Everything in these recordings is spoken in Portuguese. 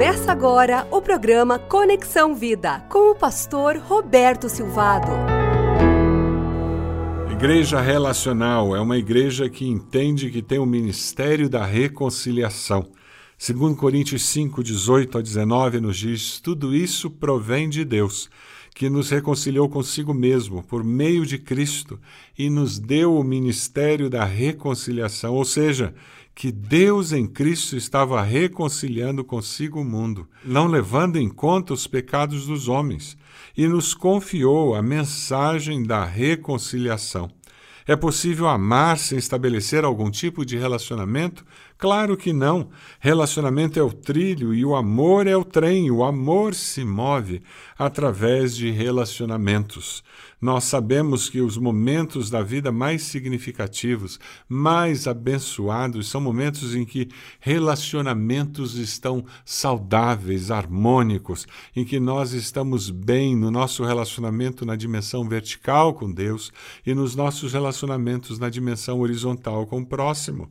Começa agora o programa Conexão Vida com o pastor Roberto Silvado. Igreja relacional é uma igreja que entende que tem o ministério da reconciliação. Segundo Coríntios 5, 18 a 19 nos diz, tudo isso provém de Deus, que nos reconciliou consigo mesmo por meio de Cristo e nos deu o ministério da reconciliação, ou seja, que Deus em Cristo estava reconciliando consigo o mundo, não levando em conta os pecados dos homens, e nos confiou a mensagem da reconciliação. É possível amar sem estabelecer algum tipo de relacionamento? Claro que não. Relacionamento é o trilho e o amor é o trem. O amor se move através de relacionamentos. Nós sabemos que os momentos da vida mais significativos, mais abençoados, são momentos em que relacionamentos estão saudáveis, harmônicos, em que nós estamos bem no nosso relacionamento na dimensão vertical com Deus e nos nossos relacionamentos na dimensão horizontal com o próximo.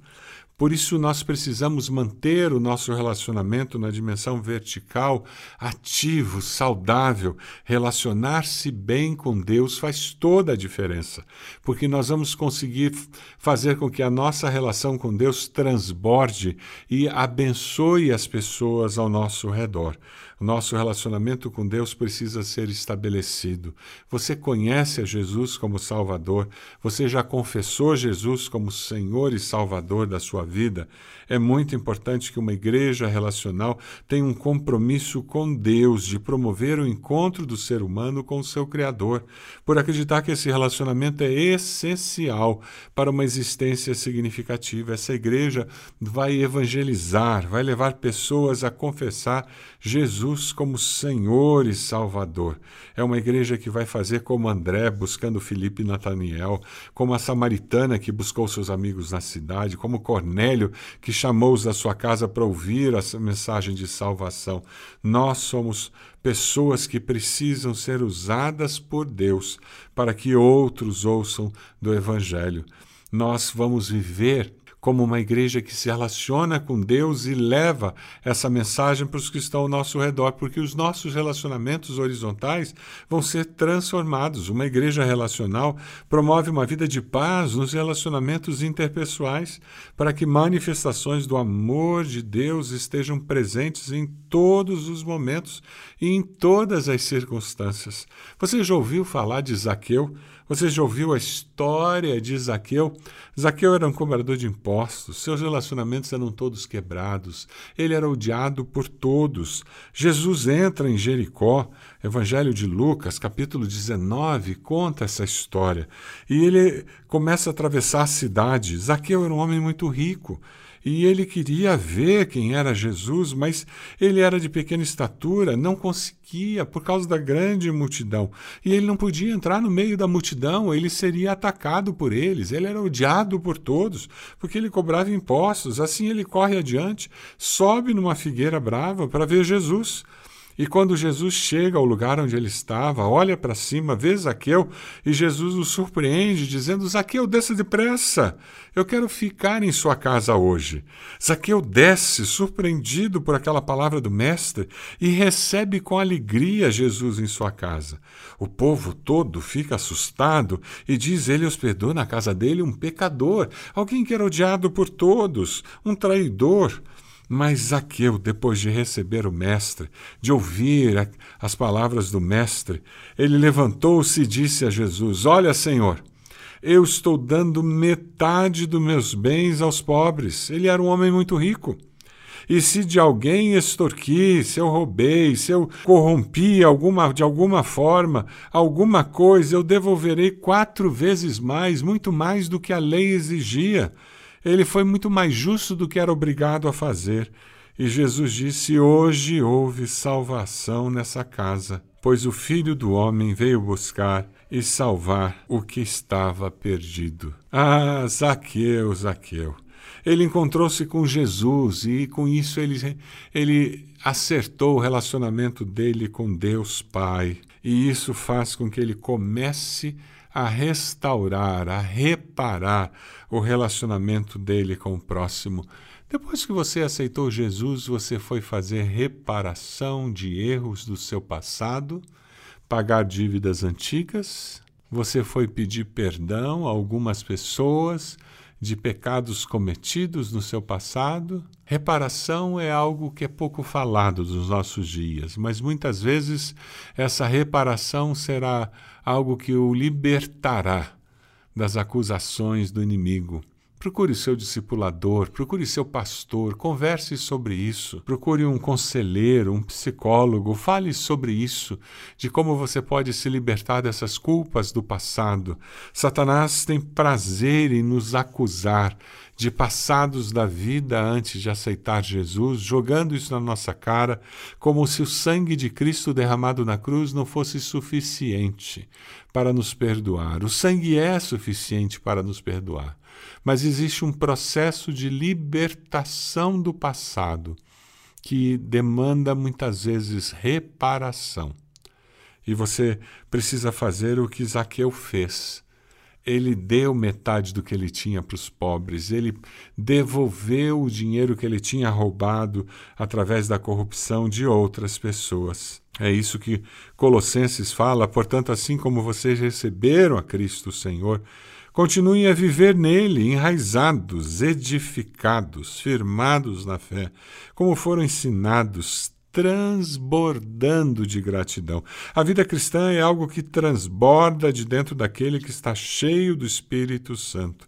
Por isso, nós precisamos manter o nosso relacionamento na dimensão vertical ativo, saudável. Relacionar-se bem com Deus faz toda a diferença, porque nós vamos conseguir fazer com que a nossa relação com Deus transborde e abençoe as pessoas ao nosso redor. Nosso relacionamento com Deus precisa ser estabelecido. Você conhece a Jesus como Salvador? Você já confessou Jesus como Senhor e Salvador da sua vida? É muito importante que uma igreja relacional tenha um compromisso com Deus de promover o encontro do ser humano com o seu Criador, por acreditar que esse relacionamento é essencial para uma existência significativa. Essa igreja vai evangelizar, vai levar pessoas a confessar Jesus como Senhor e Salvador. É uma igreja que vai fazer como André buscando Filipe e Nataniel, como a samaritana que buscou seus amigos na cidade, como Cornélio que chamou-os da sua casa para ouvir a mensagem de salvação. Nós somos pessoas que precisam ser usadas por Deus para que outros ouçam do Evangelho. Nós vamos viver como uma igreja que se relaciona com Deus e leva essa mensagem para os que estão ao nosso redor, porque os nossos relacionamentos horizontais vão ser transformados. Uma igreja relacional promove uma vida de paz nos relacionamentos interpessoais, para que manifestações do amor de Deus estejam presentes em todos os momentos e em todas as circunstâncias. Você já ouviu falar de Zaqueu? Você já ouviu a história de Zaqueu? Zaqueu era um cobrador de impostos, seus relacionamentos eram todos quebrados, ele era odiado por todos. Jesus entra em Jericó, Evangelho de Lucas, capítulo 19, conta essa história. E ele começa a atravessar a cidade. Zaqueu era um homem muito rico e ele queria ver quem era Jesus, mas ele era de pequena estatura, não conseguia por causa da grande multidão. E ele não podia entrar no meio da multidão, ele seria atacado por eles, ele era odiado por todos, porque ele cobrava impostos. Assim ele corre adiante, sobe numa figueira brava para ver Jesus. E quando Jesus chega ao lugar onde ele estava, olha para cima, vê Zaqueu, e Jesus o surpreende, dizendo: Zaqueu, desça depressa, eu quero ficar em sua casa hoje. Zaqueu desce, surpreendido por aquela palavra do Mestre, e recebe com alegria Jesus em sua casa. O povo todo fica assustado e diz: Ele hospedou na casa dele um pecador, alguém que era odiado por todos, um traidor. Mas Zaqueu, depois de receber o Mestre, de ouvir as palavras do Mestre, ele levantou-se e disse a Jesus: Olha, Senhor, eu estou dando metade dos meus bens aos pobres. Ele era um homem muito rico. E se de alguém extorqui, se eu roubei, se eu corrompi alguma, de alguma forma alguma coisa, eu devolverei quatro vezes mais, muito mais do que a lei exigia. Ele foi muito mais justo do que era obrigado a fazer. E Jesus disse: Hoje houve salvação nessa casa, pois o Filho do Homem veio buscar e salvar o que estava perdido. Ah, Zaqueu, Zaqueu. Ele encontrou-se com Jesus e com isso ele, ele acertou o relacionamento dele com Deus Pai. E isso faz com que ele comece a restaurar, a reparar o relacionamento dele com o próximo. Depois que você aceitou Jesus, você foi fazer reparação de erros do seu passado, pagar dívidas antigas, você foi pedir perdão a algumas pessoas de pecados cometidos no seu passado. Reparação é algo que é pouco falado nos nossos dias, mas muitas vezes essa reparação será algo que o libertará das acusações do inimigo. Procure seu discipulador, procure seu pastor, converse sobre isso. Procure um conselheiro, um psicólogo, fale sobre isso, de como você pode se libertar dessas culpas do passado. Satanás tem prazer em nos acusar de passados da vida antes de aceitar Jesus, jogando isso na nossa cara, como se o sangue de Cristo derramado na cruz não fosse suficiente para nos perdoar. O sangue é suficiente para nos perdoar mas existe um processo de libertação do passado que demanda muitas vezes reparação. E você precisa fazer o que Zaqueu fez. Ele deu metade do que ele tinha para os pobres, ele devolveu o dinheiro que ele tinha roubado através da corrupção de outras pessoas. É isso que Colossenses fala, portanto, assim como vocês receberam a Cristo Senhor, Continuem a viver nele, enraizados, edificados, firmados na fé, como foram ensinados, transbordando de gratidão. A vida cristã é algo que transborda de dentro daquele que está cheio do Espírito Santo.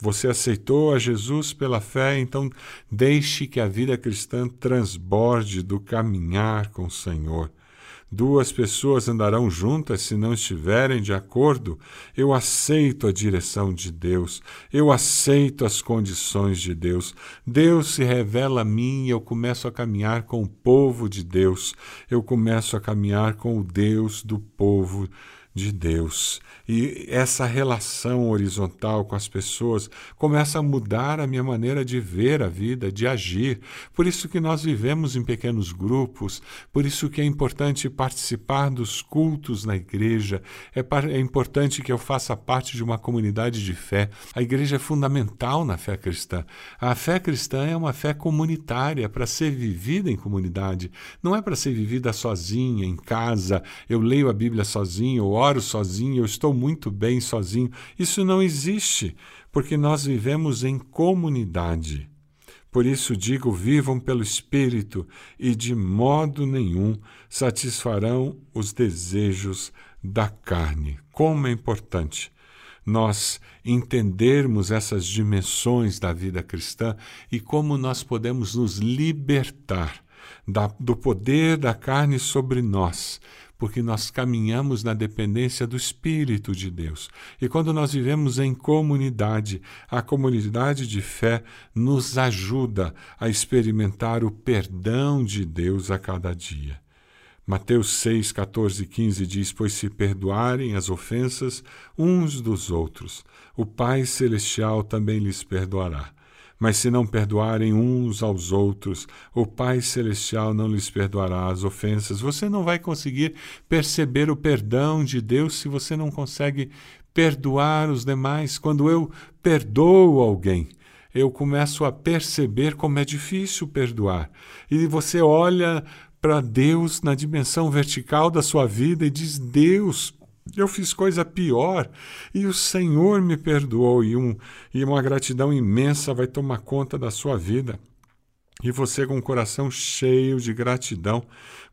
Você aceitou a Jesus pela fé, então deixe que a vida cristã transborde do caminhar com o Senhor. Duas pessoas andarão juntas se não estiverem de acordo. Eu aceito a direção de Deus. Eu aceito as condições de Deus. Deus se revela a mim e eu começo a caminhar com o povo de Deus. Eu começo a caminhar com o Deus do povo de Deus. E essa relação horizontal com as pessoas começa a mudar a minha maneira de ver a vida, de agir. Por isso que nós vivemos em pequenos grupos, por isso que é importante participar dos cultos na igreja, é, é importante que eu faça parte de uma comunidade de fé. A igreja é fundamental na fé cristã. A fé cristã é uma fé comunitária para ser vivida em comunidade, não é para ser vivida sozinha, em casa. Eu leio a Bíblia sozinho, ou oro sozinho, eu estou muito bem sozinho. Isso não existe, porque nós vivemos em comunidade. Por isso digo: vivam pelo Espírito e de modo nenhum satisfarão os desejos da carne. Como é importante nós entendermos essas dimensões da vida cristã e como nós podemos nos libertar da, do poder da carne sobre nós porque nós caminhamos na dependência do Espírito de Deus. E quando nós vivemos em comunidade, a comunidade de fé nos ajuda a experimentar o perdão de Deus a cada dia. Mateus 6, 14 e 15 diz: Pois se perdoarem as ofensas uns dos outros, o Pai Celestial também lhes perdoará. Mas se não perdoarem uns aos outros, o Pai Celestial não lhes perdoará as ofensas. Você não vai conseguir perceber o perdão de Deus se você não consegue perdoar os demais. Quando eu perdoo alguém, eu começo a perceber como é difícil perdoar. E você olha para Deus na dimensão vertical da sua vida e diz: Deus, eu fiz coisa pior e o Senhor me perdoou, e, um, e uma gratidão imensa vai tomar conta da sua vida. E você, com o coração cheio de gratidão,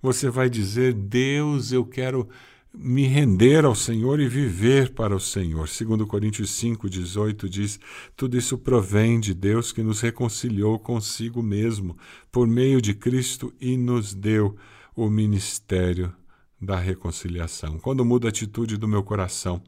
você vai dizer: Deus, eu quero me render ao Senhor e viver para o Senhor. Segundo Coríntios 5:18 diz: tudo isso provém de Deus que nos reconciliou consigo mesmo por meio de Cristo e nos deu o ministério da reconciliação. Quando mudo a atitude do meu coração,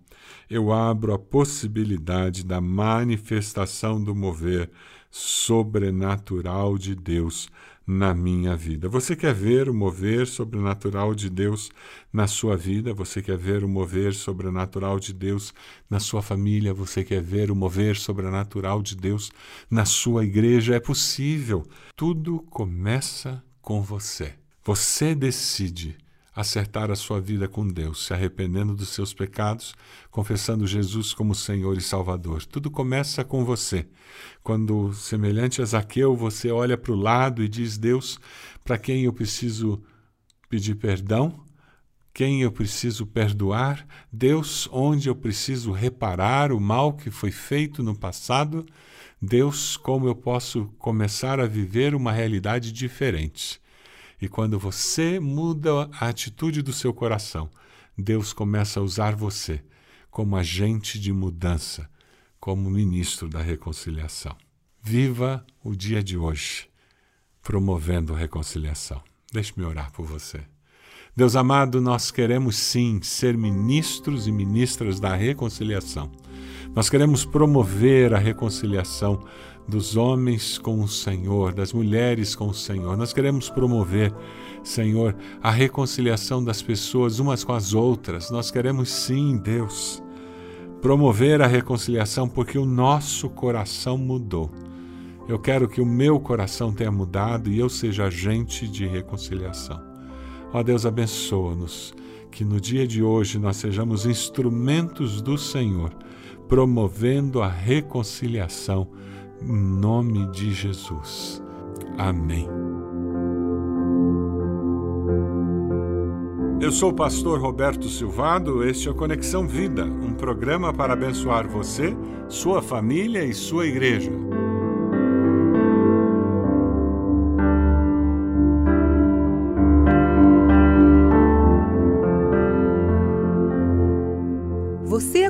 eu abro a possibilidade da manifestação do mover sobrenatural de Deus na minha vida. Você quer ver o mover sobrenatural de Deus na sua vida? Você quer ver o mover sobrenatural de Deus na sua família? Você quer ver o mover sobrenatural de Deus na sua igreja? É possível. Tudo começa com você. Você decide acertar a sua vida com Deus, se arrependendo dos seus pecados, confessando Jesus como Senhor e Salvador. Tudo começa com você. Quando, semelhante a Zaqueu, você olha para o lado e diz: Deus, para quem eu preciso pedir perdão? Quem eu preciso perdoar? Deus, onde eu preciso reparar o mal que foi feito no passado? Deus, como eu posso começar a viver uma realidade diferente? E quando você muda a atitude do seu coração, Deus começa a usar você como agente de mudança, como ministro da reconciliação. Viva o dia de hoje promovendo a reconciliação. Deixe-me orar por você. Deus amado, nós queremos sim ser ministros e ministras da reconciliação. Nós queremos promover a reconciliação dos homens com o Senhor, das mulheres com o Senhor. Nós queremos promover, Senhor, a reconciliação das pessoas umas com as outras. Nós queremos sim, Deus, promover a reconciliação porque o nosso coração mudou. Eu quero que o meu coração tenha mudado e eu seja agente de reconciliação. Ó Deus, abençoa-nos, que no dia de hoje nós sejamos instrumentos do Senhor, promovendo a reconciliação em nome de Jesus. Amém. Eu sou o pastor Roberto Silvado, este é o Conexão Vida, um programa para abençoar você, sua família e sua igreja.